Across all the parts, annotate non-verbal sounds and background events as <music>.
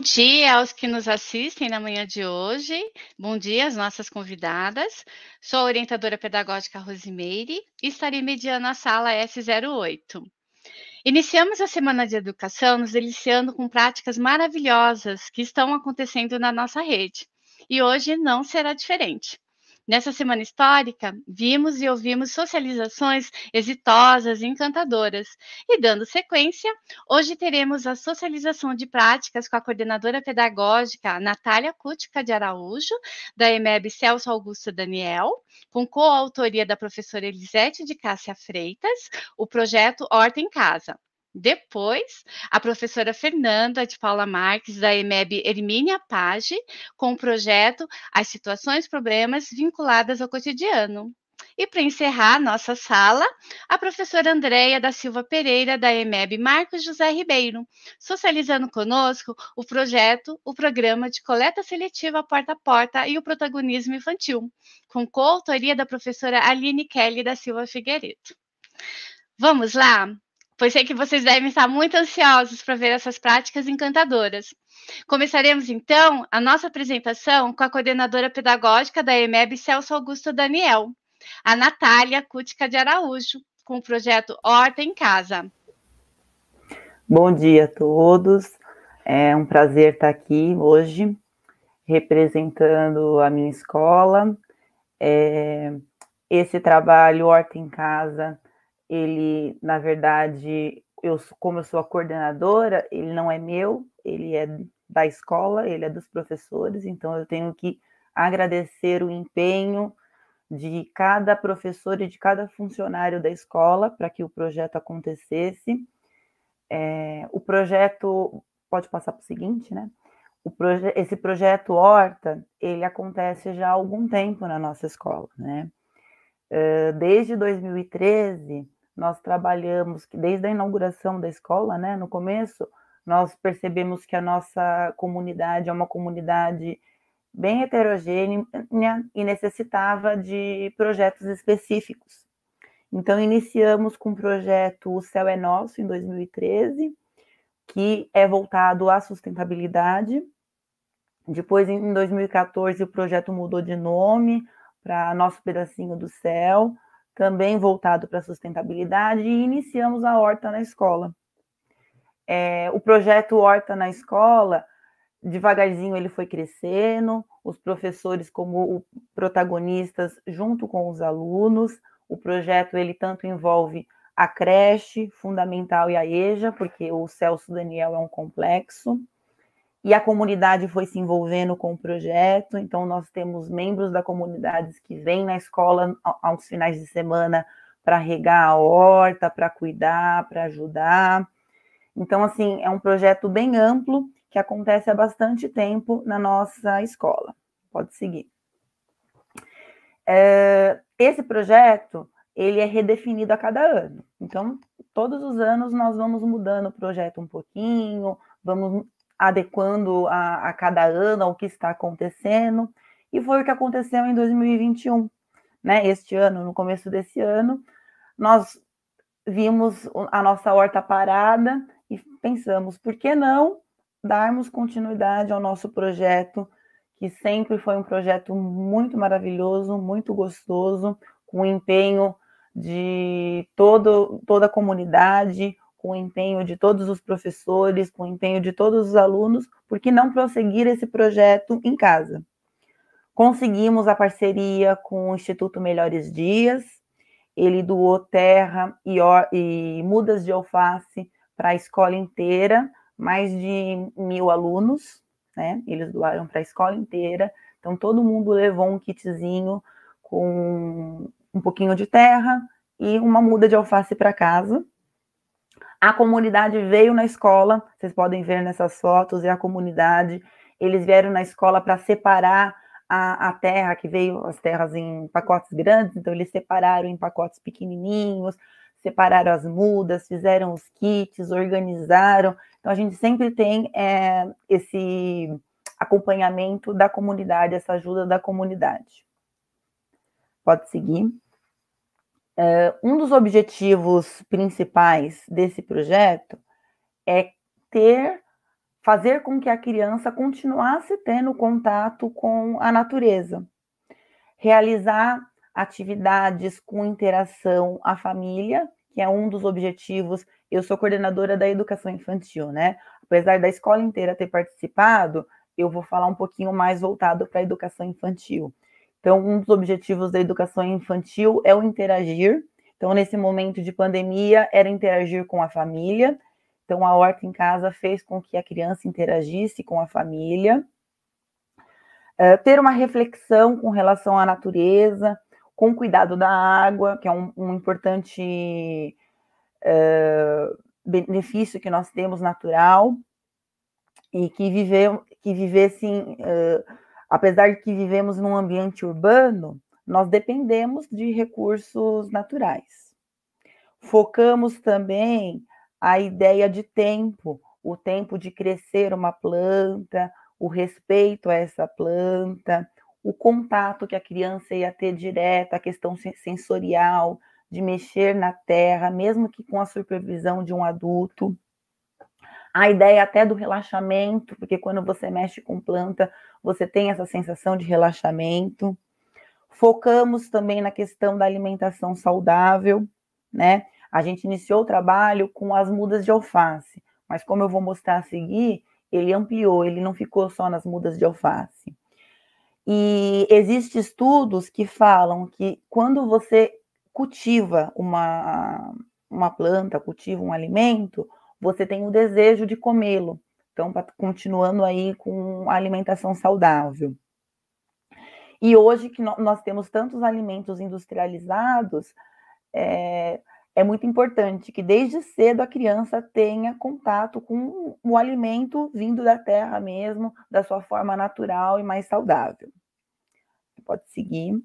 Dia aos que nos assistem na manhã de hoje. Bom dia às nossas convidadas. Sou a orientadora pedagógica Rosimeire e estarei mediando a sala S08. Iniciamos a Semana de Educação nos deliciando com práticas maravilhosas que estão acontecendo na nossa rede. E hoje não será diferente. Nessa semana histórica, vimos e ouvimos socializações exitosas e encantadoras. E dando sequência, hoje teremos a socialização de práticas com a coordenadora pedagógica Natália Cútica de Araújo, da EMEB Celso Augusto Daniel, com coautoria da professora Elisete de Cássia Freitas, o projeto Horta em Casa. Depois, a professora Fernanda de Paula Marques, da EMEB Hermínia Page, com o projeto As Situações Problemas Vinculadas ao Cotidiano. E para encerrar nossa sala, a professora Andréia da Silva Pereira, da EMEB Marcos José Ribeiro, socializando conosco o projeto, o programa de coleta seletiva porta a porta e o protagonismo infantil, com coautoria da professora Aline Kelly da Silva Figueiredo. Vamos lá? Pois sei que vocês devem estar muito ansiosos para ver essas práticas encantadoras. Começaremos então a nossa apresentação com a coordenadora pedagógica da EMEB Celso Augusto Daniel, a Natália Cútica de Araújo, com o projeto Horta em Casa. Bom dia a todos. É um prazer estar aqui hoje representando a minha escola. É, esse trabalho Horta em Casa ele, na verdade, eu, como eu sou a coordenadora, ele não é meu, ele é da escola, ele é dos professores, então eu tenho que agradecer o empenho de cada professor e de cada funcionário da escola para que o projeto acontecesse. É, o projeto, pode passar para o seguinte, né? O proje esse projeto Horta, ele acontece já há algum tempo na nossa escola, né? Desde 2013, nós trabalhamos, desde a inauguração da escola, né, no começo, nós percebemos que a nossa comunidade é uma comunidade bem heterogênea e necessitava de projetos específicos. Então, iniciamos com o projeto O Céu é Nosso, em 2013, que é voltado à sustentabilidade. Depois, em 2014, o projeto mudou de nome para Nosso Pedacinho do Céu também voltado para a sustentabilidade, e iniciamos a Horta na Escola. É, o projeto Horta na Escola, devagarzinho ele foi crescendo, os professores como protagonistas junto com os alunos, o projeto ele tanto envolve a creche fundamental e a EJA, porque o Celso Daniel é um complexo, e a comunidade foi se envolvendo com o projeto, então nós temos membros da comunidade que vêm na escola aos finais de semana para regar a horta, para cuidar, para ajudar. Então, assim, é um projeto bem amplo que acontece há bastante tempo na nossa escola. Pode seguir. É, esse projeto, ele é redefinido a cada ano. Então, todos os anos nós vamos mudando o projeto um pouquinho, vamos adequando a, a cada ano ao que está acontecendo, e foi o que aconteceu em 2021. Né? Este ano, no começo desse ano, nós vimos a nossa horta parada e pensamos, por que não darmos continuidade ao nosso projeto, que sempre foi um projeto muito maravilhoso, muito gostoso, com empenho de todo, toda a comunidade, com o empenho de todos os professores, com o empenho de todos os alunos, por que não prosseguir esse projeto em casa? Conseguimos a parceria com o Instituto Melhores Dias, ele doou terra e, e mudas de alface para a escola inteira, mais de mil alunos, né? Eles doaram para a escola inteira, então todo mundo levou um kitzinho com um pouquinho de terra e uma muda de alface para casa. A comunidade veio na escola, vocês podem ver nessas fotos, é a comunidade. Eles vieram na escola para separar a, a, terra, que veio as terras em pacotes grandes, então eles separaram em pacotes pequenininhos, separaram as mudas, fizeram os kits, organizaram. Então a gente sempre tem é, esse acompanhamento da comunidade, essa ajuda da comunidade. Pode seguir. Uh, um dos objetivos principais desse projeto é ter, fazer com que a criança continuasse tendo contato com a natureza, realizar atividades com interação à família, que é um dos objetivos. Eu sou coordenadora da educação infantil, né? Apesar da escola inteira ter participado, eu vou falar um pouquinho mais voltado para a educação infantil. Então, um dos objetivos da educação infantil é o interagir. Então, nesse momento de pandemia, era interagir com a família. Então, a horta em casa fez com que a criança interagisse com a família. Uh, ter uma reflexão com relação à natureza, com cuidado da água, que é um, um importante uh, benefício que nós temos natural, e que viver, que vivessem uh, apesar de que vivemos num ambiente urbano, nós dependemos de recursos naturais. Focamos também a ideia de tempo, o tempo de crescer uma planta, o respeito a essa planta, o contato que a criança ia ter direto, a questão sensorial, de mexer na terra, mesmo que com a supervisão de um adulto. A ideia até do relaxamento, porque quando você mexe com planta, você tem essa sensação de relaxamento. Focamos também na questão da alimentação saudável, né? A gente iniciou o trabalho com as mudas de alface, mas como eu vou mostrar a seguir, ele ampliou, ele não ficou só nas mudas de alface. E existem estudos que falam que quando você cultiva uma, uma planta, cultiva um alimento, você tem o desejo de comê-lo. Então, continuando aí com a alimentação saudável. E hoje que nós temos tantos alimentos industrializados, é, é muito importante que desde cedo a criança tenha contato com o alimento vindo da terra mesmo, da sua forma natural e mais saudável. Pode seguir.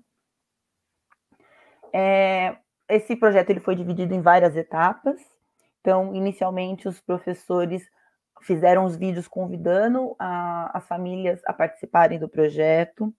É, esse projeto ele foi dividido em várias etapas. Então, inicialmente, os professores fizeram os vídeos convidando a, as famílias a participarem do projeto.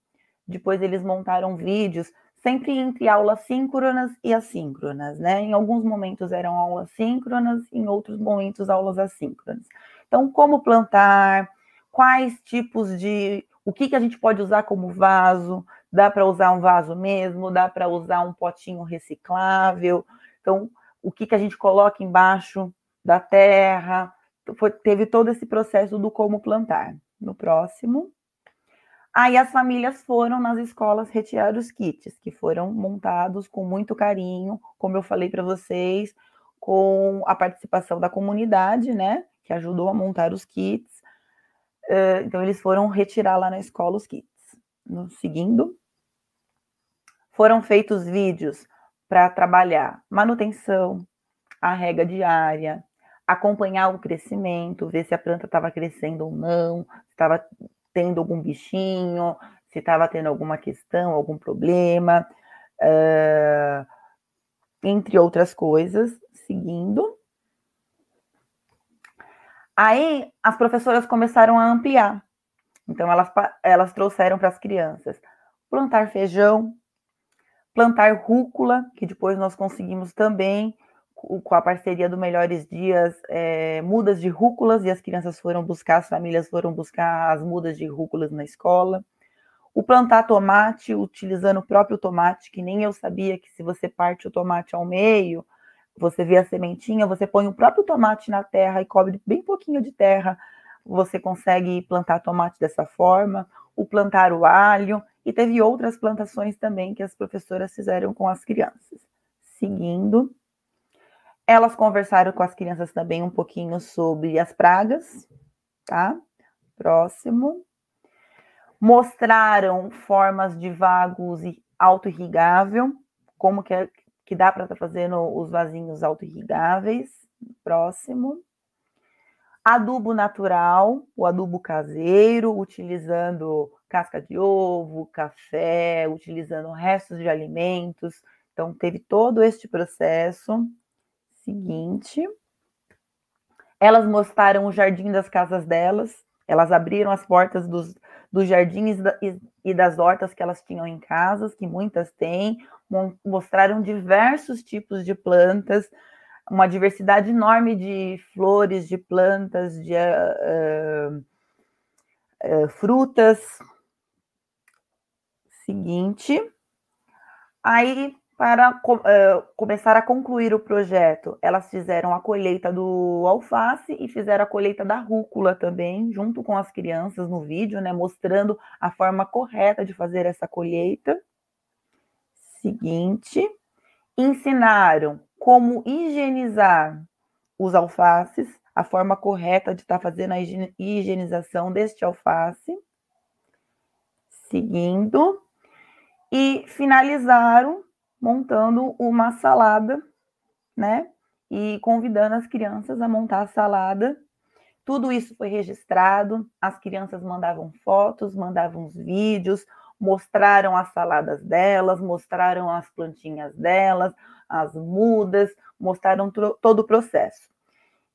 Depois eles montaram vídeos sempre entre aulas síncronas e assíncronas, né? Em alguns momentos eram aulas síncronas, em outros momentos aulas assíncronas. Então, como plantar, quais tipos de o que, que a gente pode usar como vaso? Dá para usar um vaso mesmo? Dá para usar um potinho reciclável? Então, o que, que a gente coloca embaixo da terra? Foi, teve todo esse processo do como plantar. No próximo. Aí as famílias foram nas escolas retirar os kits, que foram montados com muito carinho, como eu falei para vocês, com a participação da comunidade, né, que ajudou a montar os kits. Uh, então, eles foram retirar lá na escola os kits. No seguindo, foram feitos vídeos para trabalhar manutenção, a rega diária, acompanhar o crescimento, ver se a planta estava crescendo ou não, se estava tendo algum bichinho, se estava tendo alguma questão, algum problema, uh, entre outras coisas, seguindo. Aí as professoras começaram a ampliar. Então elas, elas trouxeram para as crianças plantar feijão, plantar rúcula, que depois nós conseguimos também com a parceria do Melhores Dias, é, mudas de rúculas, e as crianças foram buscar, as famílias foram buscar as mudas de rúculas na escola. O plantar tomate, utilizando o próprio tomate, que nem eu sabia que se você parte o tomate ao meio, você vê a sementinha, você põe o próprio tomate na terra e cobre bem pouquinho de terra, você consegue plantar tomate dessa forma. O plantar o alho, e teve outras plantações também que as professoras fizeram com as crianças. Seguindo. Elas conversaram com as crianças também um pouquinho sobre as pragas, tá? Próximo. Mostraram formas de vagos e auto-irrigável, como que, é, que dá para estar tá fazendo os vasinhos auto-irrigáveis. Próximo. Adubo natural, o adubo caseiro, utilizando casca de ovo, café, utilizando restos de alimentos. Então, teve todo este processo seguinte. Elas mostraram o jardim das casas delas, elas abriram as portas dos, dos jardins e das hortas que elas tinham em casas, que muitas têm, mostraram diversos tipos de plantas, uma diversidade enorme de flores, de plantas, de uh, uh, frutas. Seguinte. Aí, para uh, começar a concluir o projeto, elas fizeram a colheita do alface e fizeram a colheita da rúcula também, junto com as crianças no vídeo, né, mostrando a forma correta de fazer essa colheita. Seguinte, ensinaram como higienizar os alfaces, a forma correta de estar tá fazendo a higienização deste alface. Seguindo, e finalizaram montando uma salada, né? E convidando as crianças a montar a salada. Tudo isso foi registrado, as crianças mandavam fotos, mandavam vídeos, mostraram as saladas delas, mostraram as plantinhas delas, as mudas, mostraram todo o processo.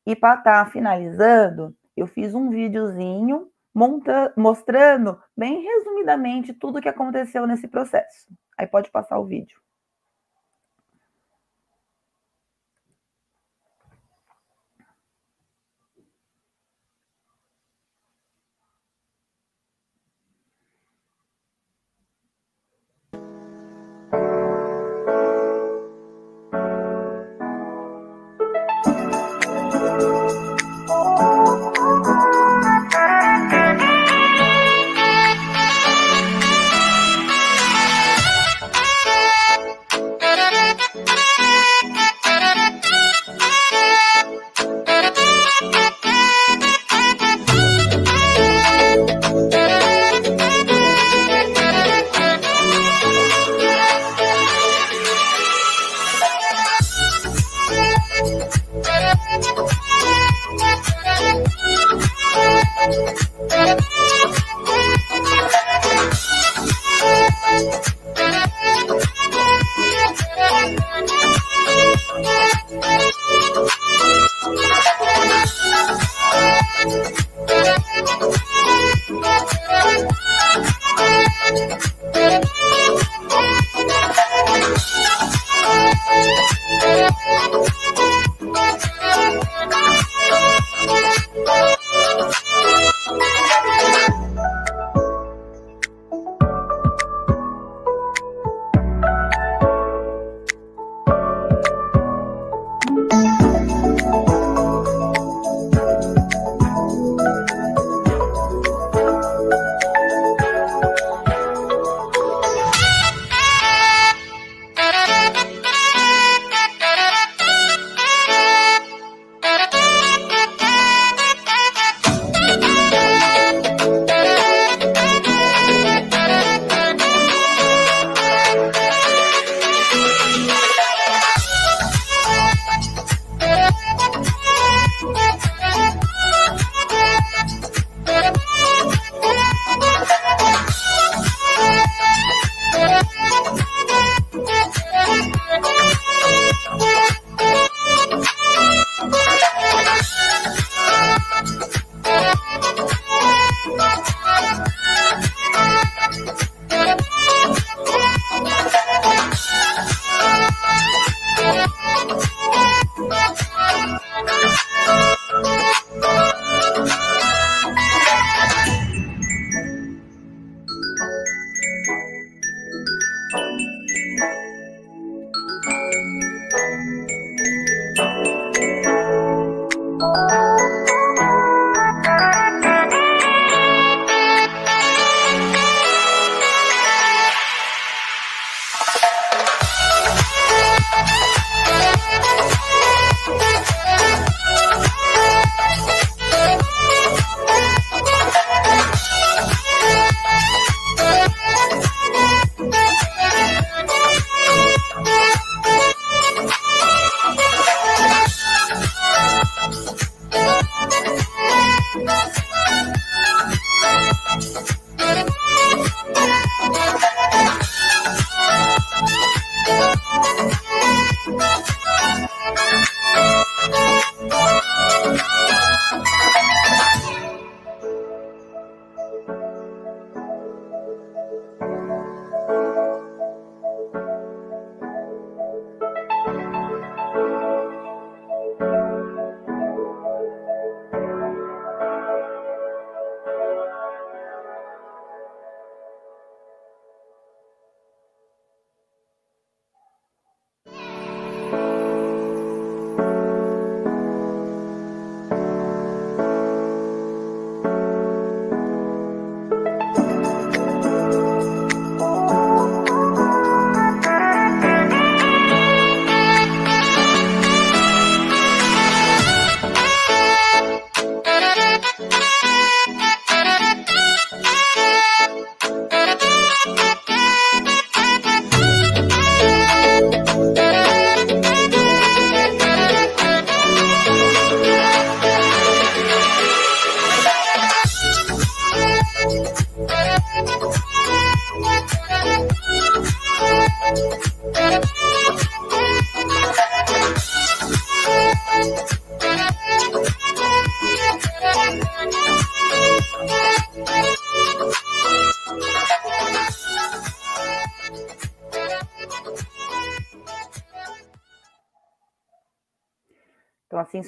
E para estar tá finalizando, eu fiz um videozinho monta mostrando bem resumidamente tudo o que aconteceu nesse processo. Aí pode passar o vídeo.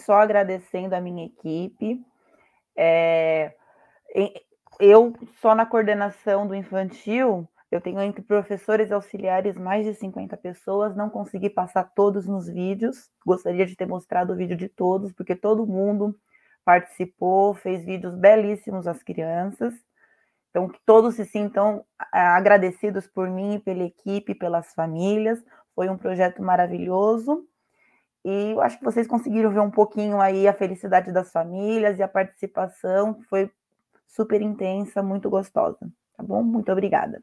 Só agradecendo a minha equipe. É, eu, só na coordenação do infantil, eu tenho entre professores auxiliares mais de 50 pessoas, não consegui passar todos nos vídeos, gostaria de ter mostrado o vídeo de todos, porque todo mundo participou, fez vídeos belíssimos às crianças. Então, que todos se sintam agradecidos por mim, pela equipe, pelas famílias. Foi um projeto maravilhoso. E eu acho que vocês conseguiram ver um pouquinho aí a felicidade das famílias e a participação, que foi super intensa, muito gostosa. Tá bom? Muito obrigada.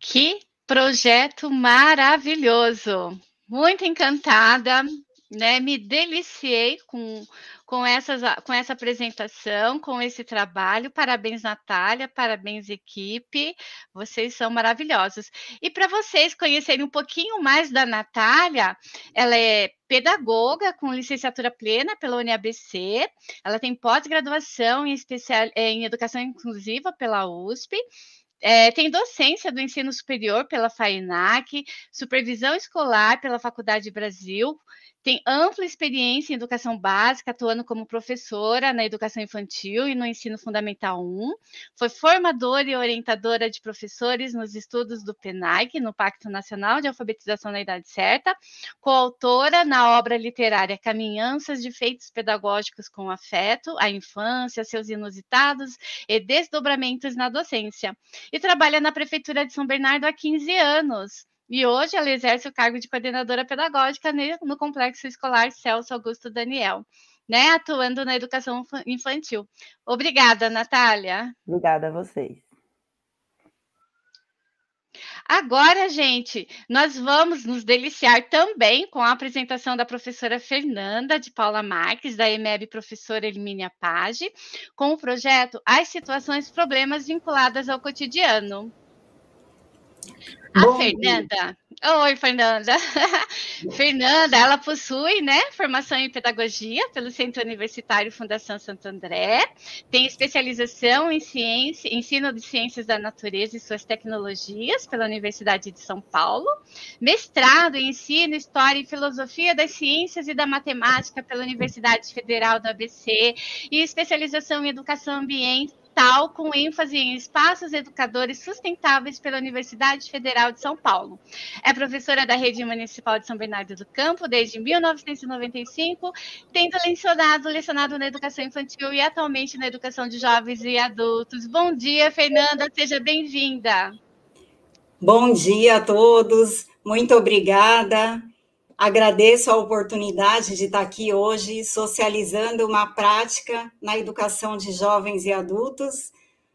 Que projeto maravilhoso! Muito encantada, né? Me deliciei com, com, essas, com essa apresentação, com esse trabalho. Parabéns, Natália, parabéns, equipe. Vocês são maravilhosos. E para vocês conhecerem um pouquinho mais da Natália, ela é pedagoga com licenciatura plena pela UniABC. Ela tem pós-graduação em, especial, em educação inclusiva pela USP é, tem docência do ensino superior pela FAINAC, supervisão escolar pela Faculdade Brasil, tem ampla experiência em educação básica, atuando como professora na educação infantil e no ensino fundamental 1. Foi formadora e orientadora de professores nos estudos do PENAIC, no Pacto Nacional de Alfabetização na Idade Certa, coautora na obra literária Caminhanças de Feitos Pedagógicos com Afeto, a Infância, seus inusitados e desdobramentos na docência. E trabalha na Prefeitura de São Bernardo há 15 anos. E hoje ela exerce o cargo de coordenadora pedagógica no Complexo Escolar Celso Augusto Daniel, né, atuando na educação infantil. Obrigada, Natália. Obrigada a vocês. Agora, gente, nós vamos nos deliciar também com a apresentação da professora Fernanda de Paula Marques, da EMEB Professora Elimínia Page, com o projeto As Situações e Problemas Vinculadas ao Cotidiano. A Bom Fernanda. Dia. Oi, Fernanda. <laughs> Fernanda, ela possui, né, formação em pedagogia pelo Centro Universitário Fundação Santo André, tem especialização em ciência, ensino de ciências da natureza e suas tecnologias pela Universidade de São Paulo, mestrado em ensino, história e filosofia das ciências e da matemática pela Universidade Federal do ABC e especialização em educação ambiental ambiental com ênfase em espaços educadores sustentáveis pela Universidade Federal de São Paulo. É professora da Rede Municipal de São Bernardo do Campo desde 1995, tendo lecionado, lecionado na educação infantil e atualmente na educação de jovens e adultos. Bom dia, Fernanda, seja bem-vinda. Bom dia a todos, muito obrigada. Agradeço a oportunidade de estar aqui hoje socializando uma prática na educação de jovens e adultos,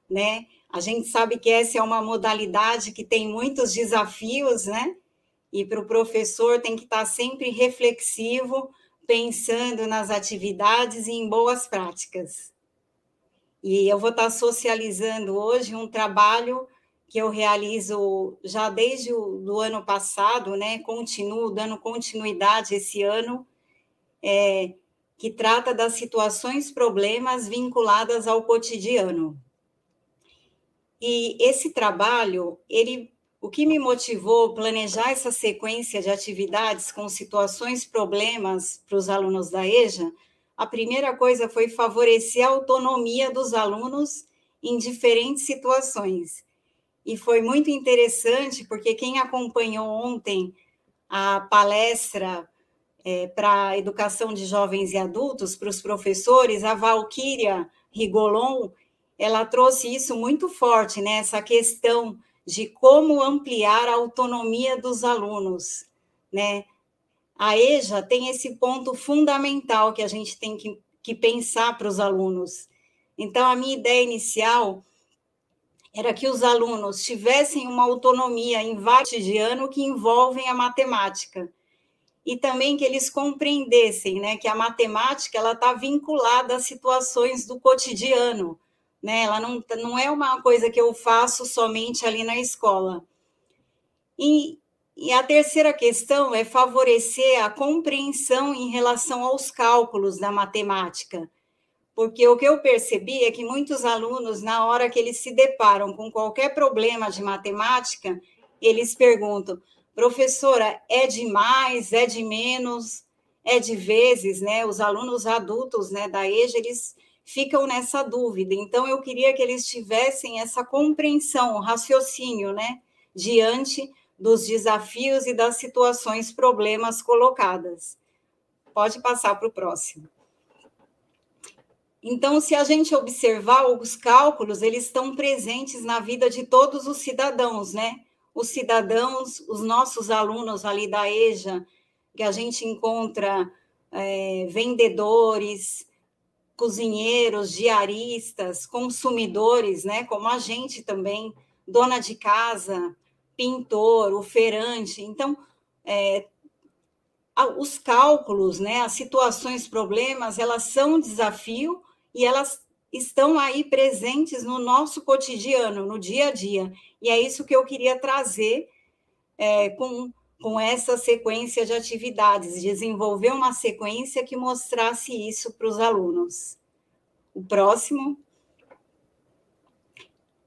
né? A gente sabe que essa é uma modalidade que tem muitos desafios, né? E para o professor tem que estar sempre reflexivo, pensando nas atividades e em boas práticas. E eu vou estar socializando hoje um trabalho que eu realizo já desde o ano passado, né? Continuo dando continuidade esse ano, é, que trata das situações, problemas vinculadas ao cotidiano. E esse trabalho, ele, o que me motivou a planejar essa sequência de atividades com situações, problemas para os alunos da EJA, a primeira coisa foi favorecer a autonomia dos alunos em diferentes situações e foi muito interessante, porque quem acompanhou ontem a palestra é, para educação de jovens e adultos, para os professores, a Valquíria Rigolon, ela trouxe isso muito forte, né? Essa questão de como ampliar a autonomia dos alunos, né? A EJA tem esse ponto fundamental que a gente tem que, que pensar para os alunos. Então, a minha ideia inicial era que os alunos tivessem uma autonomia em vários de ano que envolvem a matemática e também que eles compreendessem, né, que a matemática ela está vinculada às situações do cotidiano, né? Ela não, não é uma coisa que eu faço somente ali na escola. E, e a terceira questão é favorecer a compreensão em relação aos cálculos da matemática porque o que eu percebi é que muitos alunos, na hora que eles se deparam com qualquer problema de matemática, eles perguntam: professora, é de mais, é de menos, é de vezes, né? Os alunos adultos, né, da EJA, eles ficam nessa dúvida. Então, eu queria que eles tivessem essa compreensão, raciocínio, né, diante dos desafios e das situações, problemas colocadas. Pode passar para o próximo. Então, se a gente observar os cálculos, eles estão presentes na vida de todos os cidadãos, né? Os cidadãos, os nossos alunos ali da EJA, que a gente encontra é, vendedores, cozinheiros, diaristas, consumidores, né? Como a gente também, dona de casa, pintor, o. Então, é, os cálculos, né, as situações, problemas, elas são um desafio e elas estão aí presentes no nosso cotidiano, no dia a dia. E é isso que eu queria trazer é, com, com essa sequência de atividades, desenvolver uma sequência que mostrasse isso para os alunos. O próximo.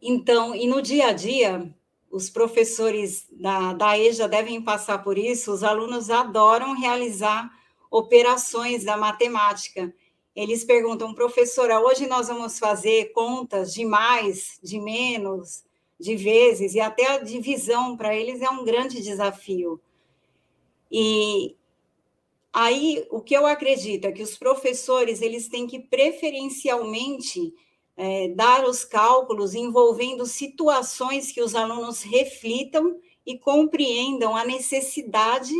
Então, e no dia a dia, os professores da, da EJA devem passar por isso, os alunos adoram realizar operações da matemática. Eles perguntam, professora, hoje nós vamos fazer contas de mais, de menos, de vezes, e até a divisão para eles é um grande desafio. E aí, o que eu acredito é que os professores, eles têm que preferencialmente é, dar os cálculos envolvendo situações que os alunos reflitam e compreendam a necessidade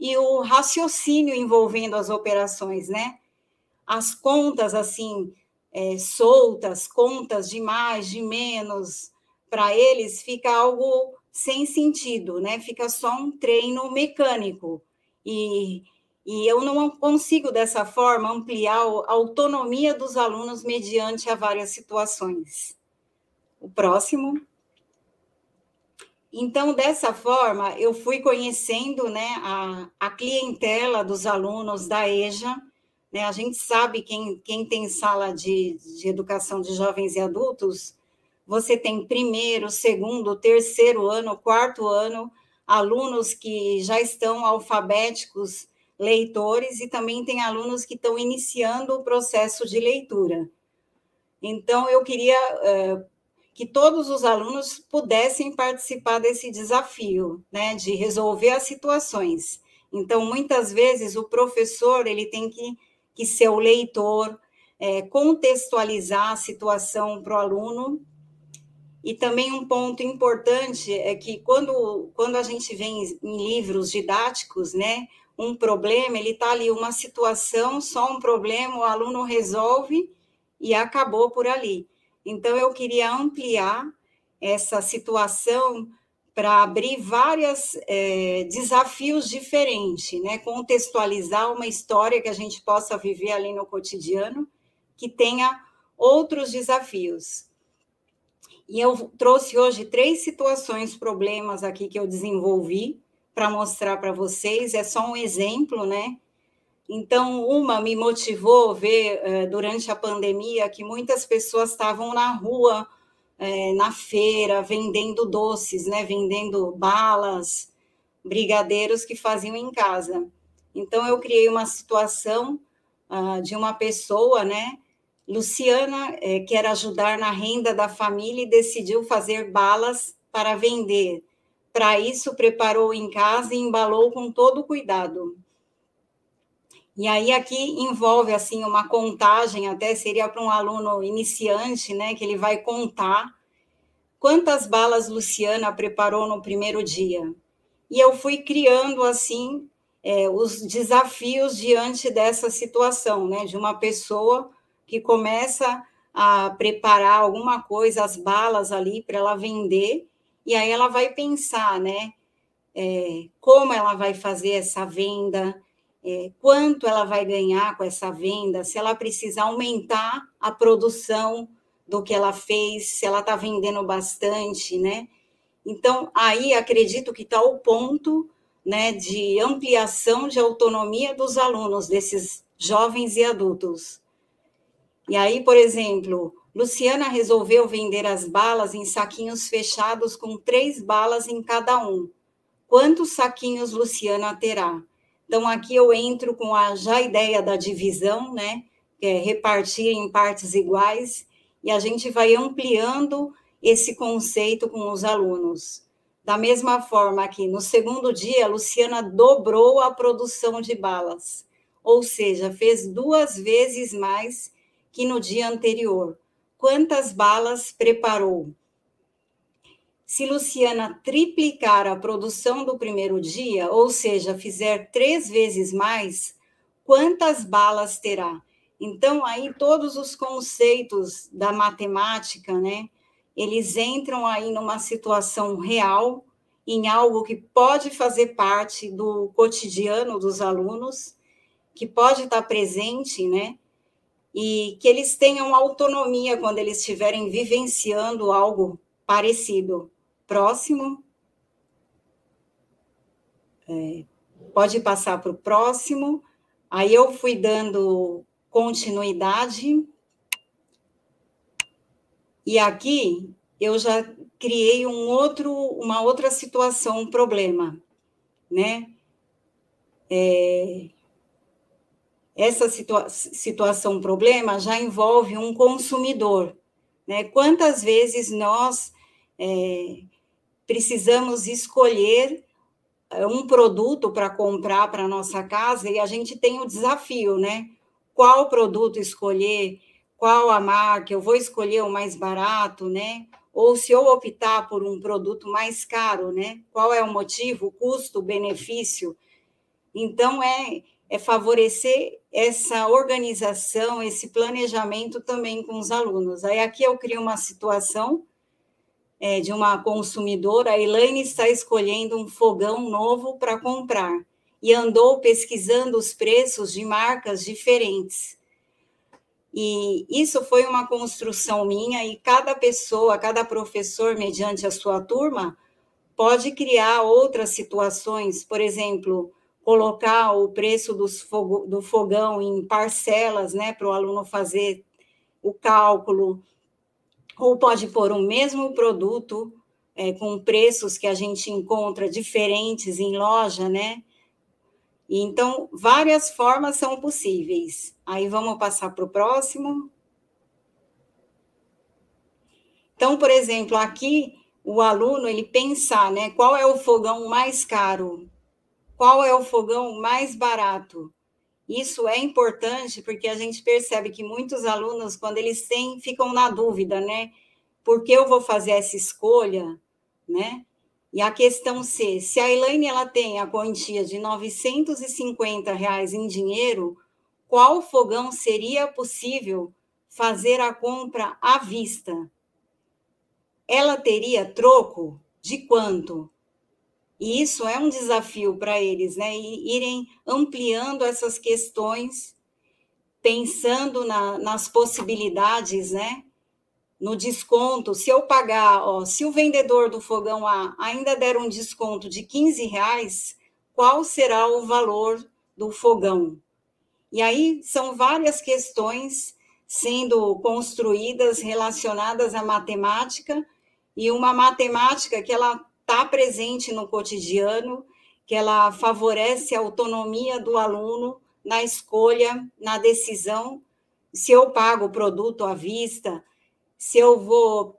e o raciocínio envolvendo as operações, né? As contas, assim, é, soltas, contas de mais, de menos, para eles fica algo sem sentido, né? Fica só um treino mecânico. E e eu não consigo, dessa forma, ampliar a autonomia dos alunos mediante a várias situações. O próximo. Então, dessa forma, eu fui conhecendo né, a, a clientela dos alunos da EJA. Né, a gente sabe quem, quem tem sala de, de educação de jovens e adultos, você tem primeiro, segundo, terceiro ano, quarto ano, alunos que já estão alfabéticos leitores e também tem alunos que estão iniciando o processo de leitura. Então, eu queria uh, que todos os alunos pudessem participar desse desafio, né, de resolver as situações. Então, muitas vezes, o professor ele tem que, que ser o leitor, é, contextualizar a situação para o aluno. E também um ponto importante é que quando, quando a gente vê em livros didáticos, né, um problema, ele está ali, uma situação, só um problema, o aluno resolve e acabou por ali. Então, eu queria ampliar essa situação para abrir vários é, desafios diferentes, né? contextualizar uma história que a gente possa viver ali no cotidiano, que tenha outros desafios. E eu trouxe hoje três situações, problemas aqui que eu desenvolvi, para mostrar para vocês, é só um exemplo, né? Então, uma me motivou ver eh, durante a pandemia que muitas pessoas estavam na rua, eh, na feira, vendendo doces, né? Vendendo balas, brigadeiros que faziam em casa. Então, eu criei uma situação uh, de uma pessoa, né? Luciana eh, quer ajudar na renda da família e decidiu fazer balas para vender. Para isso, preparou em casa e embalou com todo cuidado. E aí aqui envolve assim uma contagem, até seria para um aluno iniciante, né, que ele vai contar quantas balas Luciana preparou no primeiro dia. E eu fui criando assim é, os desafios diante dessa situação, né, de uma pessoa que começa a preparar alguma coisa, as balas ali para ela vender e aí ela vai pensar, né? É, como ela vai fazer essa venda, é, quanto ela vai ganhar com essa venda, se ela precisa aumentar a produção do que ela fez, se ela está vendendo bastante, né? Então, aí acredito que está o ponto né, de ampliação de autonomia dos alunos, desses jovens e adultos. E aí, por exemplo, Luciana resolveu vender as balas em saquinhos fechados com três balas em cada um. quantos saquinhos Luciana terá? Então, aqui eu entro com a já ideia da divisão, né? Que é repartir em partes iguais, e a gente vai ampliando esse conceito com os alunos. Da mesma forma que no segundo dia, a Luciana dobrou a produção de balas, ou seja, fez duas vezes mais que no dia anterior. Quantas balas preparou? Se Luciana triplicar a produção do primeiro dia, ou seja, fizer três vezes mais, quantas balas terá? Então, aí todos os conceitos da matemática, né, eles entram aí numa situação real, em algo que pode fazer parte do cotidiano dos alunos, que pode estar presente, né, e que eles tenham autonomia quando eles estiverem vivenciando algo parecido próximo. É, pode passar para o próximo. Aí eu fui dando continuidade. E aqui eu já criei um outro, uma outra situação, um problema, né? É, essa situa situação, problema, já envolve um consumidor, né? Quantas vezes nós é, precisamos escolher é, um produto para comprar para nossa casa e a gente tem o desafio, né? Qual produto escolher, qual a marca, eu vou escolher o mais barato, né? Ou se eu optar por um produto mais caro, né? Qual é o motivo, custo, benefício? Então é é favorecer essa organização, esse planejamento também com os alunos. Aí aqui eu crio uma situação é, de uma consumidora, a Elaine está escolhendo um fogão novo para comprar e andou pesquisando os preços de marcas diferentes. E isso foi uma construção minha, e cada pessoa, cada professor, mediante a sua turma, pode criar outras situações, por exemplo, colocar o preço do fogão em parcelas, né, para o aluno fazer o cálculo, ou pode pôr o mesmo produto é, com preços que a gente encontra diferentes em loja, né? Então, várias formas são possíveis. Aí vamos passar para o próximo. Então, por exemplo, aqui o aluno ele pensar, né? Qual é o fogão mais caro? Qual é o fogão mais barato? Isso é importante porque a gente percebe que muitos alunos, quando eles têm, ficam na dúvida, né? Por que eu vou fazer essa escolha, né? E a questão C, se a Elaine ela tem a quantia de 950 reais em dinheiro, qual fogão seria possível fazer a compra à vista? Ela teria troco de quanto? E isso é um desafio para eles, né? E irem ampliando essas questões, pensando na, nas possibilidades, né? No desconto, se eu pagar, ó, se o vendedor do fogão A ainda der um desconto de 15 reais, qual será o valor do fogão? E aí são várias questões sendo construídas relacionadas à matemática e uma matemática que ela está presente no cotidiano, que ela favorece a autonomia do aluno na escolha, na decisão, se eu pago o produto à vista, se eu vou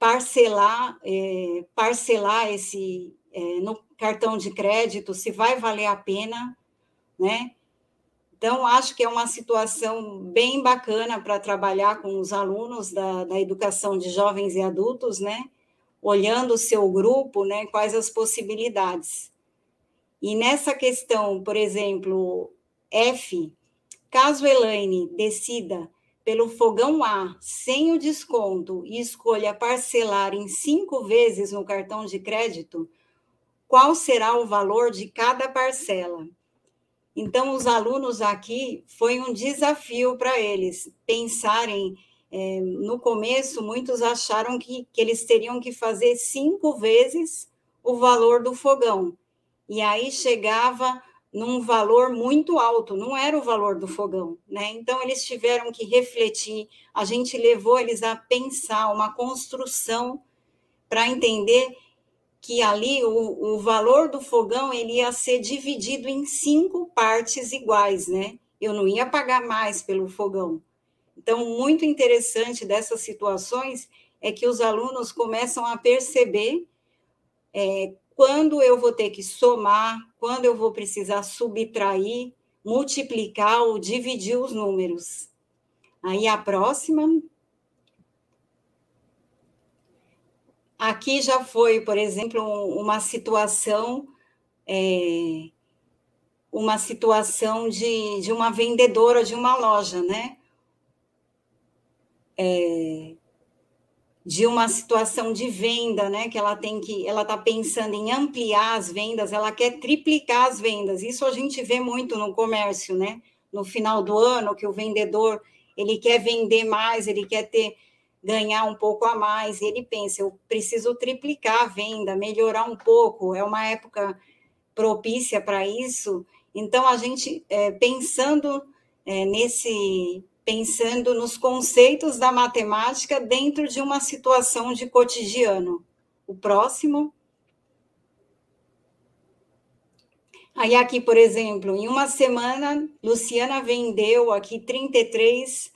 parcelar, é, parcelar esse é, no cartão de crédito, se vai valer a pena, né? Então, acho que é uma situação bem bacana para trabalhar com os alunos da, da educação de jovens e adultos, né? Olhando o seu grupo, né, quais as possibilidades. E nessa questão, por exemplo, F, caso Elaine decida pelo fogão A sem o desconto e escolha parcelar em cinco vezes no cartão de crédito, qual será o valor de cada parcela? Então, os alunos aqui foi um desafio para eles pensarem é, no começo, muitos acharam que, que eles teriam que fazer cinco vezes o valor do fogão. E aí chegava num valor muito alto, não era o valor do fogão, né? Então eles tiveram que refletir, a gente levou eles a pensar uma construção para entender que ali o, o valor do fogão ele ia ser dividido em cinco partes iguais, né? Eu não ia pagar mais pelo fogão. Então, muito interessante dessas situações é que os alunos começam a perceber é, quando eu vou ter que somar, quando eu vou precisar subtrair, multiplicar ou dividir os números. Aí a próxima. Aqui já foi, por exemplo, uma situação, é, uma situação de, de uma vendedora de uma loja, né? É, de uma situação de venda, né? Que ela tem que, ela está pensando em ampliar as vendas, ela quer triplicar as vendas. Isso a gente vê muito no comércio, né? No final do ano, que o vendedor ele quer vender mais, ele quer ter ganhar um pouco a mais, e ele pensa, eu preciso triplicar a venda, melhorar um pouco, é uma época propícia para isso. Então, a gente, é, pensando é, nesse, pensando nos conceitos da matemática dentro de uma situação de cotidiano. O próximo. Aí aqui, por exemplo, em uma semana, Luciana vendeu aqui 33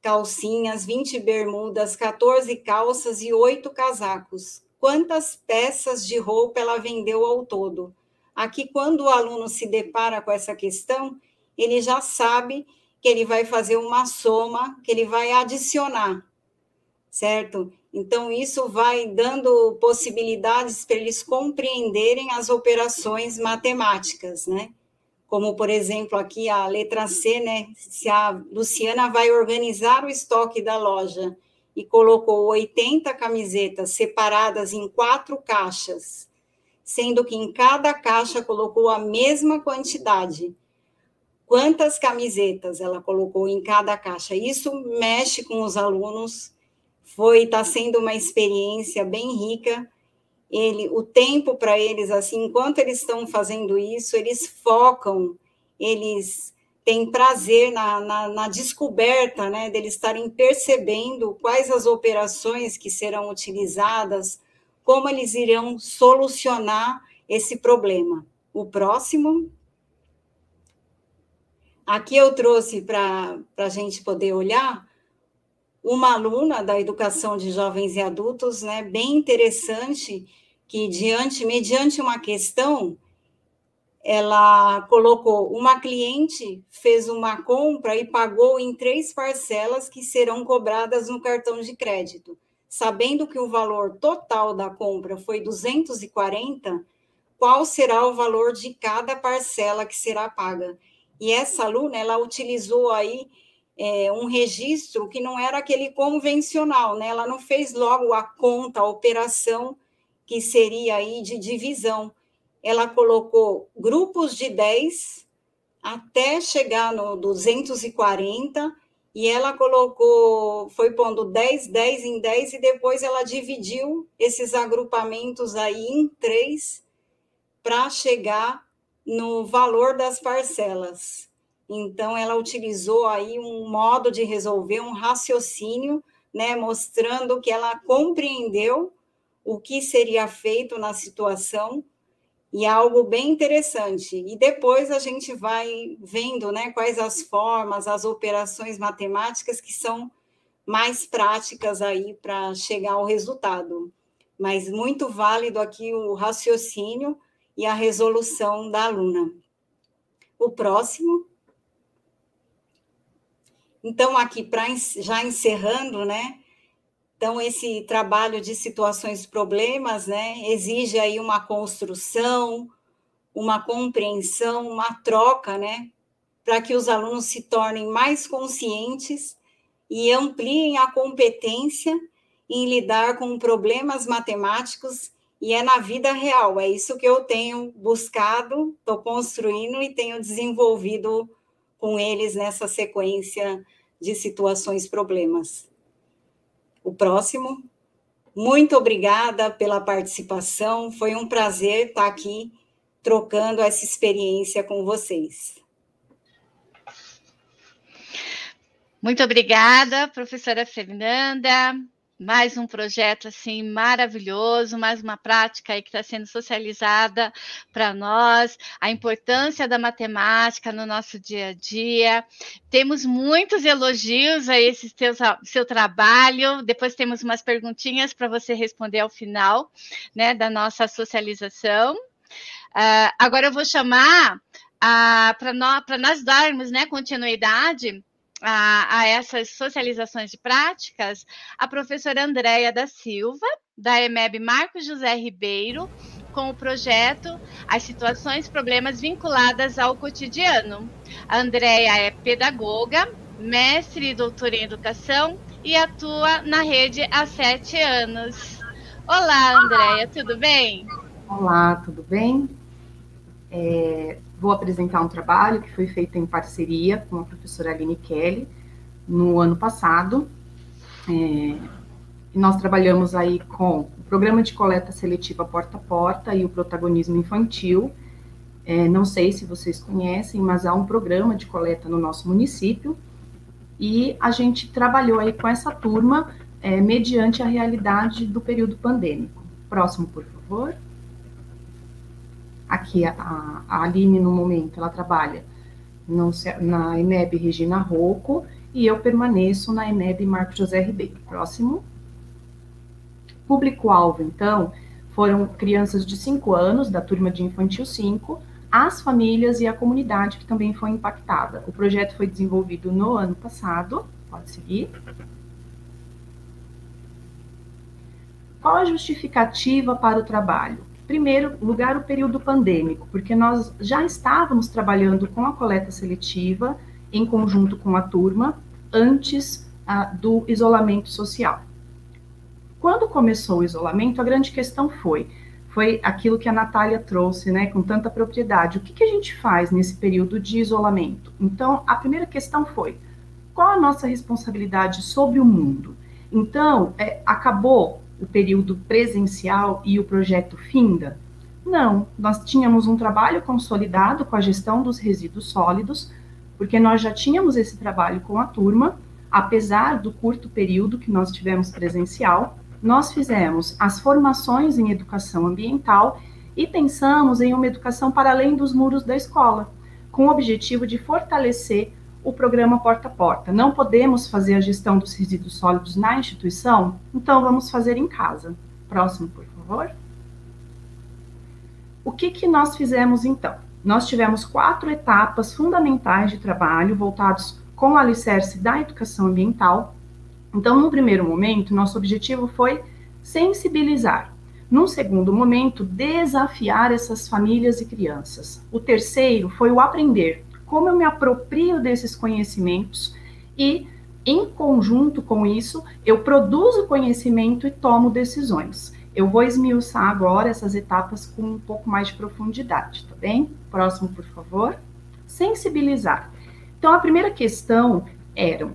calcinhas, 20 bermudas, 14 calças e 8 casacos. Quantas peças de roupa ela vendeu ao todo? Aqui, quando o aluno se depara com essa questão, ele já sabe que ele vai fazer uma soma, que ele vai adicionar, certo? Então, isso vai dando possibilidades para eles compreenderem as operações matemáticas, né? como por exemplo aqui a letra C, né? Se a Luciana vai organizar o estoque da loja e colocou 80 camisetas separadas em quatro caixas, sendo que em cada caixa colocou a mesma quantidade. Quantas camisetas ela colocou em cada caixa? Isso mexe com os alunos. Foi, está sendo uma experiência bem rica ele, o tempo para eles, assim, enquanto eles estão fazendo isso, eles focam, eles têm prazer na, na, na descoberta, né, deles estarem percebendo quais as operações que serão utilizadas, como eles irão solucionar esse problema. O próximo. Aqui eu trouxe para a gente poder olhar uma aluna da educação de jovens e adultos, né, bem interessante, que diante, mediante uma questão, ela colocou uma cliente fez uma compra e pagou em três parcelas que serão cobradas no cartão de crédito. Sabendo que o valor total da compra foi 240, qual será o valor de cada parcela que será paga? E essa aluna, ela utilizou aí é, um registro que não era aquele convencional, né? Ela não fez logo a conta, a operação que seria aí de divisão. Ela colocou grupos de 10 até chegar no 240 e ela colocou, foi pondo 10, 10 em 10 e depois ela dividiu esses agrupamentos aí em três para chegar no valor das parcelas. Então, ela utilizou aí um modo de resolver, um raciocínio, né, mostrando que ela compreendeu o que seria feito na situação e é algo bem interessante. E depois a gente vai vendo, né, quais as formas, as operações matemáticas que são mais práticas aí para chegar ao resultado. Mas muito válido aqui o raciocínio e a resolução da aluna. O próximo. Então, aqui, para já encerrando, né? Então, esse trabalho de situações e problemas, né, exige aí uma construção, uma compreensão, uma troca, né, para que os alunos se tornem mais conscientes e ampliem a competência em lidar com problemas matemáticos e é na vida real. É isso que eu tenho buscado, estou construindo e tenho desenvolvido com eles nessa sequência de situações problemas. O próximo. Muito obrigada pela participação. Foi um prazer estar aqui trocando essa experiência com vocês. Muito obrigada, professora Fernanda. Mais um projeto assim maravilhoso, mais uma prática aí que está sendo socializada para nós, a importância da matemática no nosso dia a dia. Temos muitos elogios a esse seu, seu trabalho. Depois temos umas perguntinhas para você responder ao final, né, da nossa socialização. Uh, agora eu vou chamar para nós, nós darmos né, continuidade a, a, essas socializações de práticas, a professora Andréia da Silva, da EMEB Marcos José Ribeiro, com o projeto As Situações e Problemas Vinculadas ao Cotidiano. A Andréia é pedagoga, mestre e doutora em educação e atua na rede há sete anos. Olá, Andréia, tudo bem? Olá, tudo bem? É, vou apresentar um trabalho que foi feito em parceria com a professora Aline Kelly no ano passado. É, nós trabalhamos aí com o programa de coleta seletiva porta a porta e o protagonismo infantil. É, não sei se vocês conhecem, mas há um programa de coleta no nosso município e a gente trabalhou aí com essa turma é, mediante a realidade do período pandêmico. Próximo, por favor. Aqui a, a Aline, no momento, ela trabalha no, na ENEB Regina Rocco e eu permaneço na ENEB Marco José Ribeiro. Próximo. Público-alvo, então, foram crianças de 5 anos, da turma de infantil 5, as famílias e a comunidade que também foi impactada. O projeto foi desenvolvido no ano passado. Pode seguir. Qual a justificativa para o trabalho? Primeiro lugar, o período pandêmico, porque nós já estávamos trabalhando com a coleta seletiva em conjunto com a turma antes ah, do isolamento social. Quando começou o isolamento, a grande questão foi foi aquilo que a Natália trouxe, né, com tanta propriedade. O que, que a gente faz nesse período de isolamento? Então, a primeira questão foi: qual a nossa responsabilidade sobre o mundo? Então, é, acabou o período presencial e o projeto Finda? Não, nós tínhamos um trabalho consolidado com a gestão dos resíduos sólidos, porque nós já tínhamos esse trabalho com a turma, apesar do curto período que nós tivemos presencial, nós fizemos as formações em educação ambiental e pensamos em uma educação para além dos muros da escola, com o objetivo de fortalecer o programa Porta a Porta. Não podemos fazer a gestão dos resíduos sólidos na instituição, então vamos fazer em casa. Próximo, por favor. O que, que nós fizemos então? Nós tivemos quatro etapas fundamentais de trabalho voltados com o alicerce da educação ambiental. Então, no primeiro momento, nosso objetivo foi sensibilizar. Num segundo momento, desafiar essas famílias e crianças. O terceiro foi o aprender, como eu me aproprio desses conhecimentos e, em conjunto com isso, eu produzo conhecimento e tomo decisões. Eu vou esmiuçar agora essas etapas com um pouco mais de profundidade, tá bem? Próximo, por favor. Sensibilizar. Então, a primeira questão era: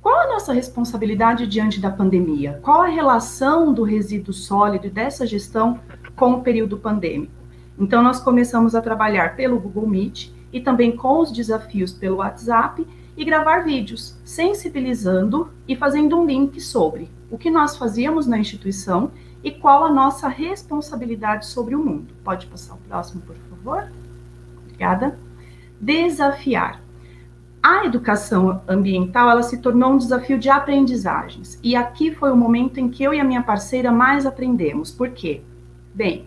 qual a nossa responsabilidade diante da pandemia? Qual a relação do resíduo sólido e dessa gestão com o período pandêmico? Então, nós começamos a trabalhar pelo Google Meet e também com os desafios pelo WhatsApp e gravar vídeos, sensibilizando e fazendo um link sobre o que nós fazíamos na instituição e qual a nossa responsabilidade sobre o mundo. Pode passar o próximo, por favor? Obrigada. Desafiar. A educação ambiental, ela se tornou um desafio de aprendizagens. E aqui foi o momento em que eu e a minha parceira mais aprendemos. Por quê? Bem,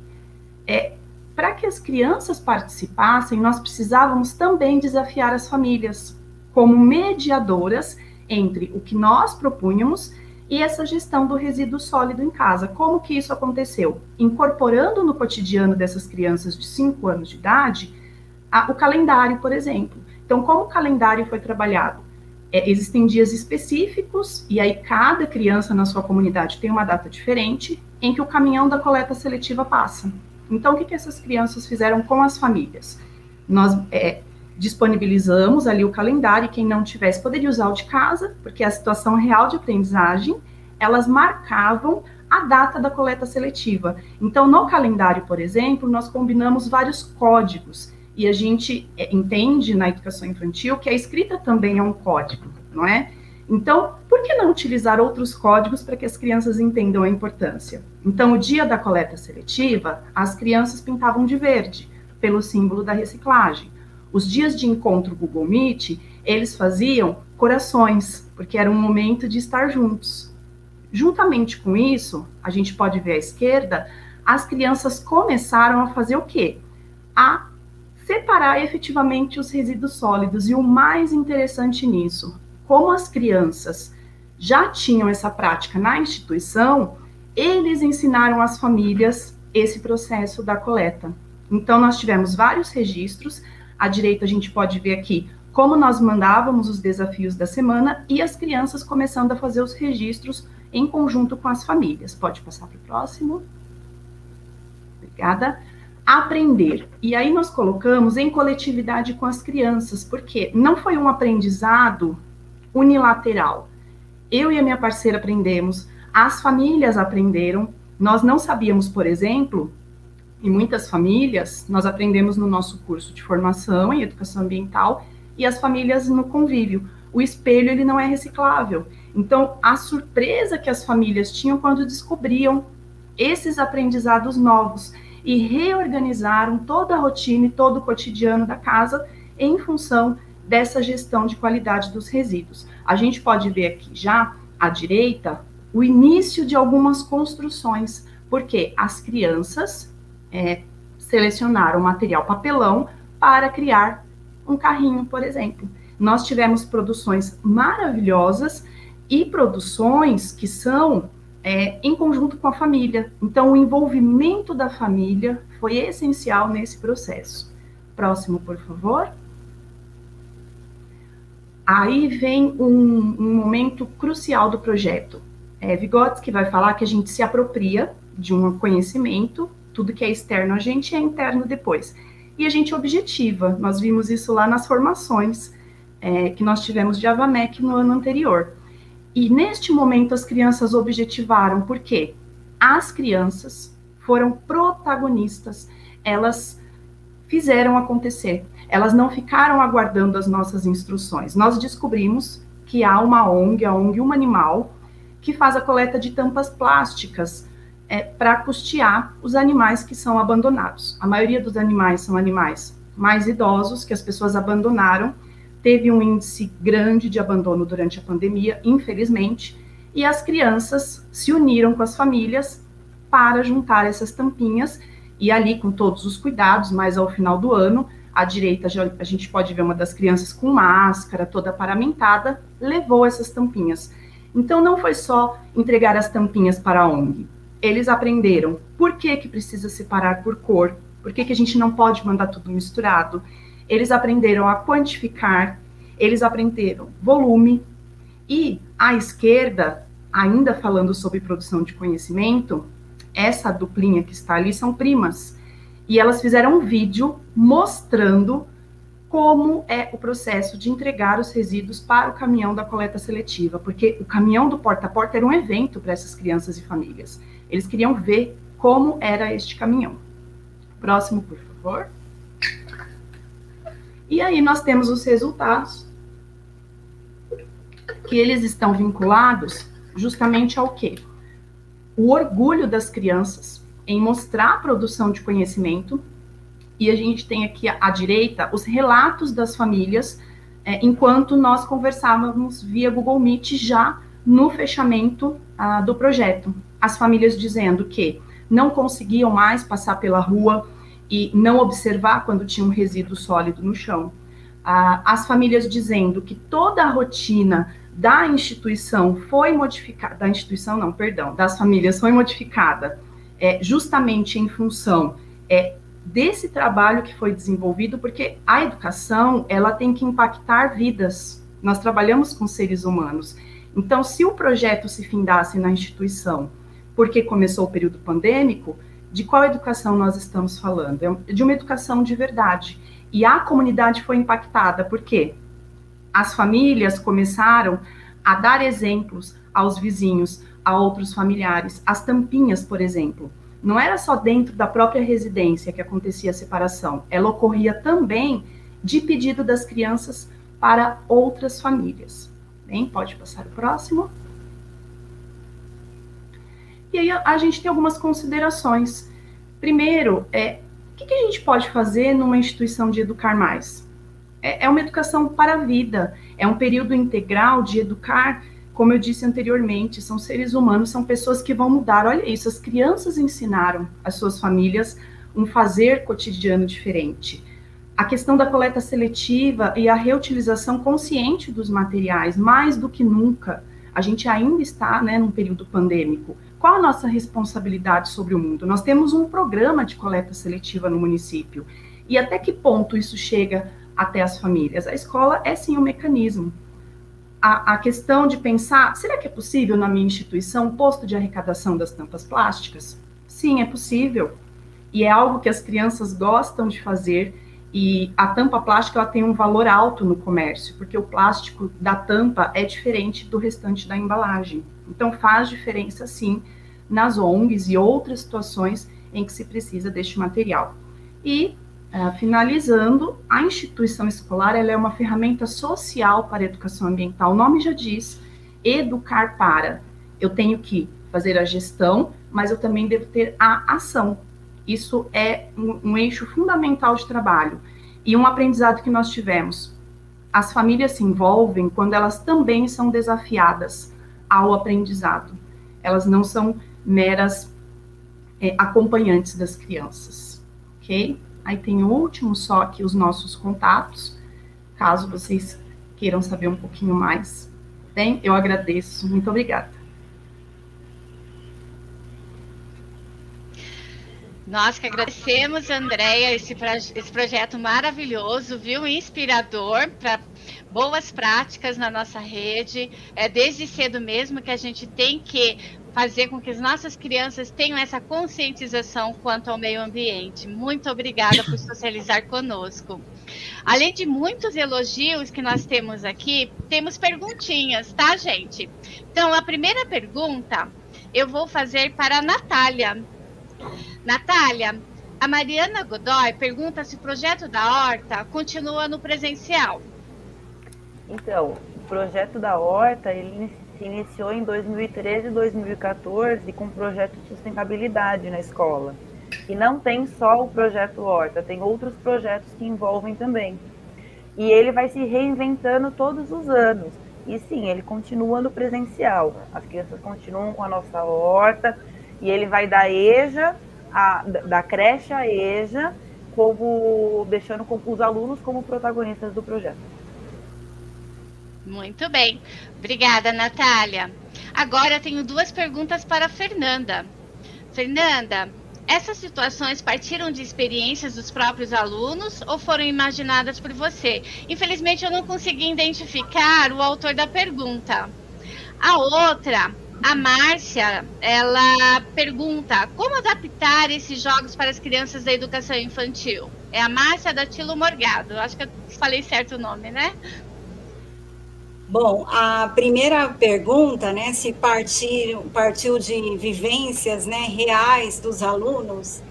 é, para que as crianças participassem, nós precisávamos também desafiar as famílias como mediadoras entre o que nós propunhamos e essa gestão do resíduo sólido em casa. Como que isso aconteceu? Incorporando no cotidiano dessas crianças de 5 anos de idade a, o calendário, por exemplo. Então, como o calendário foi trabalhado? É, existem dias específicos, e aí cada criança na sua comunidade tem uma data diferente, em que o caminhão da coleta seletiva passa. Então, o que, que essas crianças fizeram com as famílias? Nós é, disponibilizamos ali o calendário, e quem não tivesse poderia usar o de casa, porque a situação real de aprendizagem, elas marcavam a data da coleta seletiva. Então, no calendário, por exemplo, nós combinamos vários códigos, e a gente é, entende na educação infantil que a escrita também é um código, não é? Então, que não utilizar outros códigos para que as crianças entendam a importância? Então, o dia da coleta seletiva, as crianças pintavam de verde, pelo símbolo da reciclagem. Os dias de encontro Google Meet, eles faziam corações, porque era um momento de estar juntos. Juntamente com isso, a gente pode ver à esquerda, as crianças começaram a fazer o quê? A separar efetivamente os resíduos sólidos. E o mais interessante nisso, como as crianças já tinham essa prática na instituição, eles ensinaram às famílias esse processo da coleta. Então, nós tivemos vários registros. À direita, a gente pode ver aqui como nós mandávamos os desafios da semana e as crianças começando a fazer os registros em conjunto com as famílias. Pode passar para o próximo. Obrigada. Aprender. E aí nós colocamos em coletividade com as crianças, porque não foi um aprendizado unilateral. Eu e a minha parceira aprendemos, as famílias aprenderam. Nós não sabíamos, por exemplo, em muitas famílias, nós aprendemos no nosso curso de formação em educação ambiental e as famílias no convívio. O espelho ele não é reciclável. Então, a surpresa que as famílias tinham quando descobriam esses aprendizados novos e reorganizaram toda a rotina e todo o cotidiano da casa em função dessa gestão de qualidade dos resíduos. A gente pode ver aqui já à direita o início de algumas construções, porque as crianças é, selecionaram material papelão para criar um carrinho, por exemplo. Nós tivemos produções maravilhosas e produções que são é, em conjunto com a família. Então, o envolvimento da família foi essencial nesse processo. Próximo, por favor. Aí vem um, um momento crucial do projeto. É, Vygotsky vai falar que a gente se apropria de um conhecimento, tudo que é externo a gente é interno depois e a gente objetiva. Nós vimos isso lá nas formações é, que nós tivemos de Avamec no ano anterior. E neste momento as crianças objetivaram, por quê? As crianças foram protagonistas, elas fizeram acontecer, elas não ficaram aguardando as nossas instruções. Nós descobrimos que há uma ONG, a ONG Uma Animal, que faz a coleta de tampas plásticas é, para custear os animais que são abandonados. A maioria dos animais são animais mais idosos que as pessoas abandonaram. Teve um índice grande de abandono durante a pandemia, infelizmente, e as crianças se uniram com as famílias para juntar essas tampinhas e ali com todos os cuidados, mas ao final do ano, à direita a gente pode ver uma das crianças com máscara, toda paramentada, levou essas tampinhas. Então não foi só entregar as tampinhas para a ONG, eles aprenderam por que, que precisa separar por cor, por que, que a gente não pode mandar tudo misturado. Eles aprenderam a quantificar, eles aprenderam volume. E à esquerda, ainda falando sobre produção de conhecimento, essa duplinha que está ali são primas. E elas fizeram um vídeo mostrando como é o processo de entregar os resíduos para o caminhão da coleta seletiva, porque o caminhão do porta a porta era um evento para essas crianças e famílias. Eles queriam ver como era este caminhão. Próximo, por favor. E aí nós temos os resultados que eles estão vinculados justamente ao quê? O orgulho das crianças em mostrar a produção de conhecimento. E a gente tem aqui à, direita os relatos das famílias, é, enquanto nós conversávamos via Google Meet já no fechamento ah, do projeto as famílias dizendo que não conseguiam mais passar pela rua e não observar quando tinha um resíduo sólido no chão. Ah, as famílias dizendo que toda a rotina da instituição foi modificada, da instituição não, perdão, das famílias foi modificada é, justamente em função é, desse trabalho que foi desenvolvido, porque a educação ela tem que impactar vidas. Nós trabalhamos com seres humanos. Então, se o projeto se findasse na instituição porque começou o período pandêmico, de qual educação nós estamos falando? É de uma educação de verdade. E a comunidade foi impactada, porque as famílias começaram a dar exemplos aos vizinhos, a outros familiares. As tampinhas, por exemplo, não era só dentro da própria residência que acontecia a separação, ela ocorria também de pedido das crianças para outras famílias. Bem, pode passar o próximo. E aí a, gente tem algumas considerações. Primeiro, é, o que, a gente pode fazer numa instituição de educar mais? É, é uma educação para a vida, é um período integral de educar, como eu disse anteriormente, são seres humanos, são pessoas que vão mudar. Olha isso, as crianças ensinaram as suas famílias um fazer cotidiano diferente. A questão da coleta seletiva e a reutilização consciente dos materiais, mais do que nunca, a gente ainda está né, num período pandêmico. Qual a nossa responsabilidade sobre o mundo? Nós temos um programa de coleta seletiva no município. E até que ponto isso chega até as famílias? A escola é sim um mecanismo. A, a questão de pensar, será que é possível na minha instituição um posto de arrecadação das tampas plásticas? Sim, é possível. E é algo que as crianças gostam de fazer. E a tampa plástica ela tem um valor alto no comércio, porque o plástico da tampa é diferente do restante da embalagem. Então faz diferença sim nas ONGs e outras situações em que se precisa deste material. E, uh, finalizando, a instituição escolar ela é uma ferramenta social para a educação ambiental. O nome já diz, educar para. Eu tenho que fazer a gestão, mas eu também devo ter a ação. Isso é um, um eixo fundamental de trabalho. E um aprendizado que nós tivemos. As famílias se envolvem quando elas também são desafiadas ao aprendizado. Elas não são meras é, acompanhantes das crianças, ok? Aí tem o último só aqui, os nossos contatos, caso vocês queiram saber um pouquinho mais. Bem, eu agradeço, muito obrigada. Nós que agradecemos, Andréia, esse, esse projeto maravilhoso, viu? Inspirador para boas práticas na nossa rede. É desde cedo mesmo que a gente tem que fazer com que as nossas crianças tenham essa conscientização quanto ao meio ambiente. Muito obrigada por <laughs> socializar conosco. Além de muitos elogios que nós temos aqui, temos perguntinhas, tá, gente? Então, a primeira pergunta eu vou fazer para a Natália. Natália, a Mariana Godoy pergunta se o projeto da Horta continua no presencial. Então, o projeto da Horta, ele se iniciou em 2013 e 2014 com um projeto de sustentabilidade na escola. E não tem só o projeto Horta, tem outros projetos que envolvem também. E ele vai se reinventando todos os anos. E sim, ele continua no presencial. As crianças continuam com a nossa horta e ele vai da EJA, a, da creche à EJA, como deixando os alunos como protagonistas do projeto. Muito bem. Obrigada, Natália. Agora tenho duas perguntas para a Fernanda. Fernanda, essas situações partiram de experiências dos próprios alunos ou foram imaginadas por você? Infelizmente, eu não consegui identificar o autor da pergunta. A outra, a Márcia, ela pergunta como adaptar esses jogos para as crianças da educação infantil. É a Márcia da Tilo Morgado. Acho que eu falei certo o nome, né? Bom, a primeira pergunta, né, se partir, partiu de vivências né, reais dos alunos,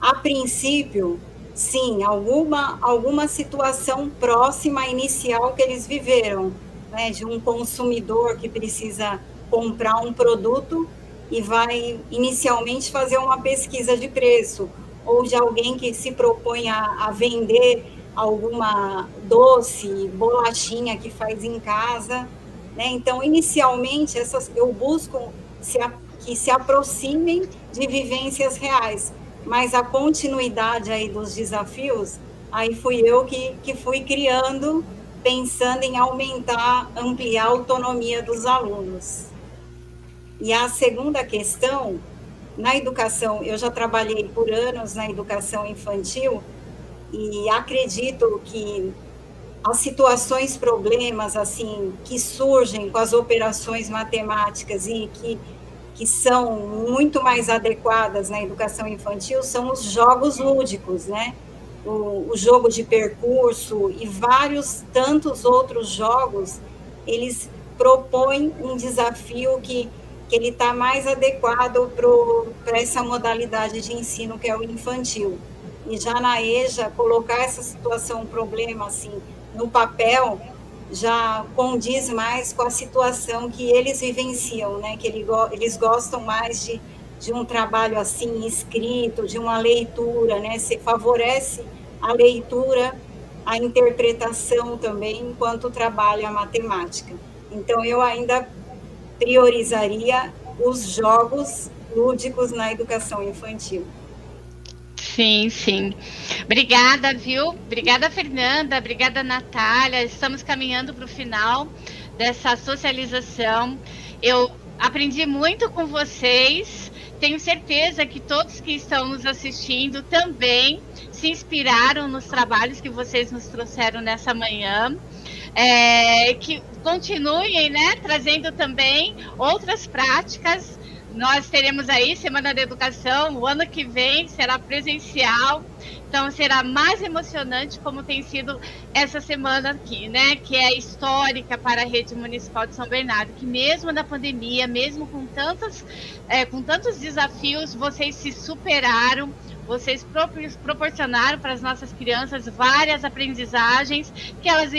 a princípio, sim, alguma, alguma situação próxima inicial que eles viveram, né, de um consumidor que precisa comprar um produto e vai inicialmente fazer uma pesquisa de preço, ou de alguém que se propõe a, a vender alguma doce, bolachinha que faz em casa, né? Então, inicialmente, essas eu busco se, que se aproximem de vivências reais, mas a continuidade aí dos desafios, aí fui eu que, que fui criando, pensando em aumentar, ampliar a autonomia dos alunos. E a segunda questão, na educação, eu já trabalhei por anos na educação infantil, e acredito que as situações, problemas assim que surgem com as operações matemáticas e que, que são muito mais adequadas na educação infantil são os jogos lúdicos, né? O, o jogo de percurso e vários tantos outros jogos, eles propõem um desafio que, que ele está mais adequado para essa modalidade de ensino que é o infantil e já na EJA colocar essa situação, um problema assim, no papel, já condiz mais com a situação que eles vivenciam, né? Que ele, eles gostam mais de, de um trabalho assim escrito, de uma leitura, né? Se favorece a leitura, a interpretação também, enquanto trabalha a matemática. Então, eu ainda priorizaria os jogos lúdicos na educação infantil. Sim, sim. Obrigada, viu? Obrigada, Fernanda. Obrigada, Natália. Estamos caminhando para o final dessa socialização. Eu aprendi muito com vocês. Tenho certeza que todos que estão nos assistindo também se inspiraram nos trabalhos que vocês nos trouxeram nessa manhã. É, que continuem, né, trazendo também outras práticas nós teremos aí Semana da Educação, o ano que vem será presencial, então será mais emocionante como tem sido essa semana aqui, né? Que é histórica para a rede municipal de São Bernardo, que mesmo na pandemia, mesmo com tantos, é, com tantos desafios, vocês se superaram, vocês proporcionaram para as nossas crianças várias aprendizagens que elas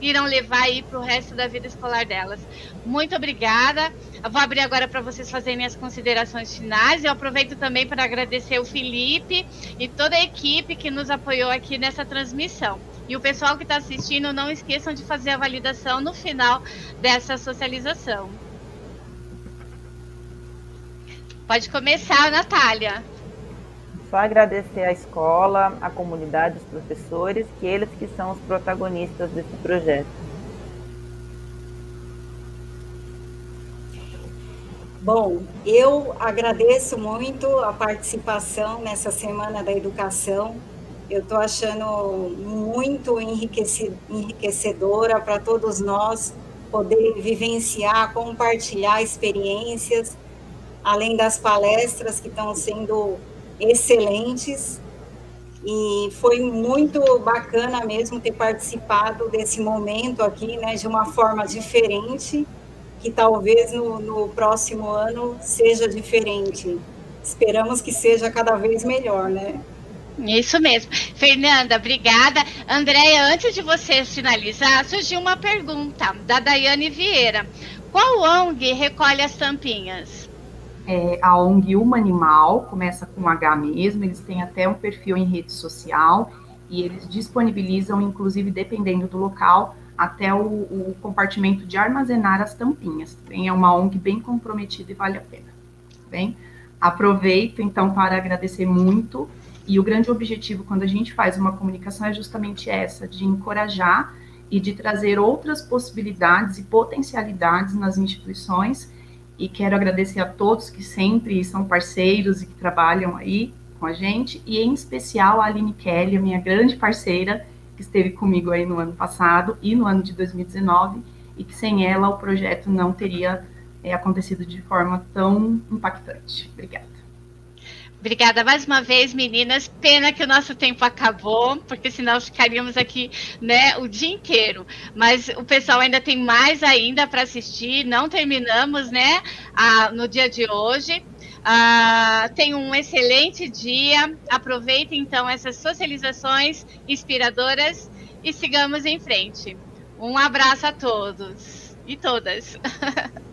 irão levar aí para o resto da vida escolar delas. Muito obrigada. Eu vou abrir agora para vocês fazerem as considerações finais. Eu aproveito também para agradecer o Felipe e toda a equipe que nos apoiou aqui nessa transmissão. E o pessoal que está assistindo, não esqueçam de fazer a validação no final dessa socialização. Pode começar, Natália. Só agradecer à escola, à comunidade, os professores, que eles que são os protagonistas desse projeto. Bom, eu agradeço muito a participação nessa Semana da Educação. Eu estou achando muito enriquecedora para todos nós poder vivenciar, compartilhar experiências, além das palestras que estão sendo excelentes e foi muito bacana mesmo ter participado desse momento aqui, né, de uma forma diferente, que talvez no, no próximo ano seja diferente. Esperamos que seja cada vez melhor, né? Isso mesmo. Fernanda, obrigada. Andréia, antes de você finalizar, surgiu uma pergunta da Daiane Vieira. Qual ONG recolhe as tampinhas? É, a ONG Uma Animal, começa com H mesmo, eles têm até um perfil em rede social e eles disponibilizam, inclusive dependendo do local, até o, o compartimento de armazenar as tampinhas. Também é uma ONG bem comprometida e vale a pena. Tá bem, aproveito então para agradecer muito e o grande objetivo quando a gente faz uma comunicação é justamente essa, de encorajar e de trazer outras possibilidades e potencialidades nas instituições e quero agradecer a todos que sempre são parceiros e que trabalham aí com a gente, e em especial a Aline Kelly, a minha grande parceira, que esteve comigo aí no ano passado e no ano de 2019, e que sem ela o projeto não teria é, acontecido de forma tão impactante. Obrigada. Obrigada mais uma vez, meninas. Pena que o nosso tempo acabou, porque senão ficaríamos aqui, né, o dia inteiro. Mas o pessoal ainda tem mais ainda para assistir. Não terminamos, né, a, no dia de hoje. Uh, tenham um excelente dia. Aproveitem então essas socializações inspiradoras e sigamos em frente. Um abraço a todos e todas. <laughs>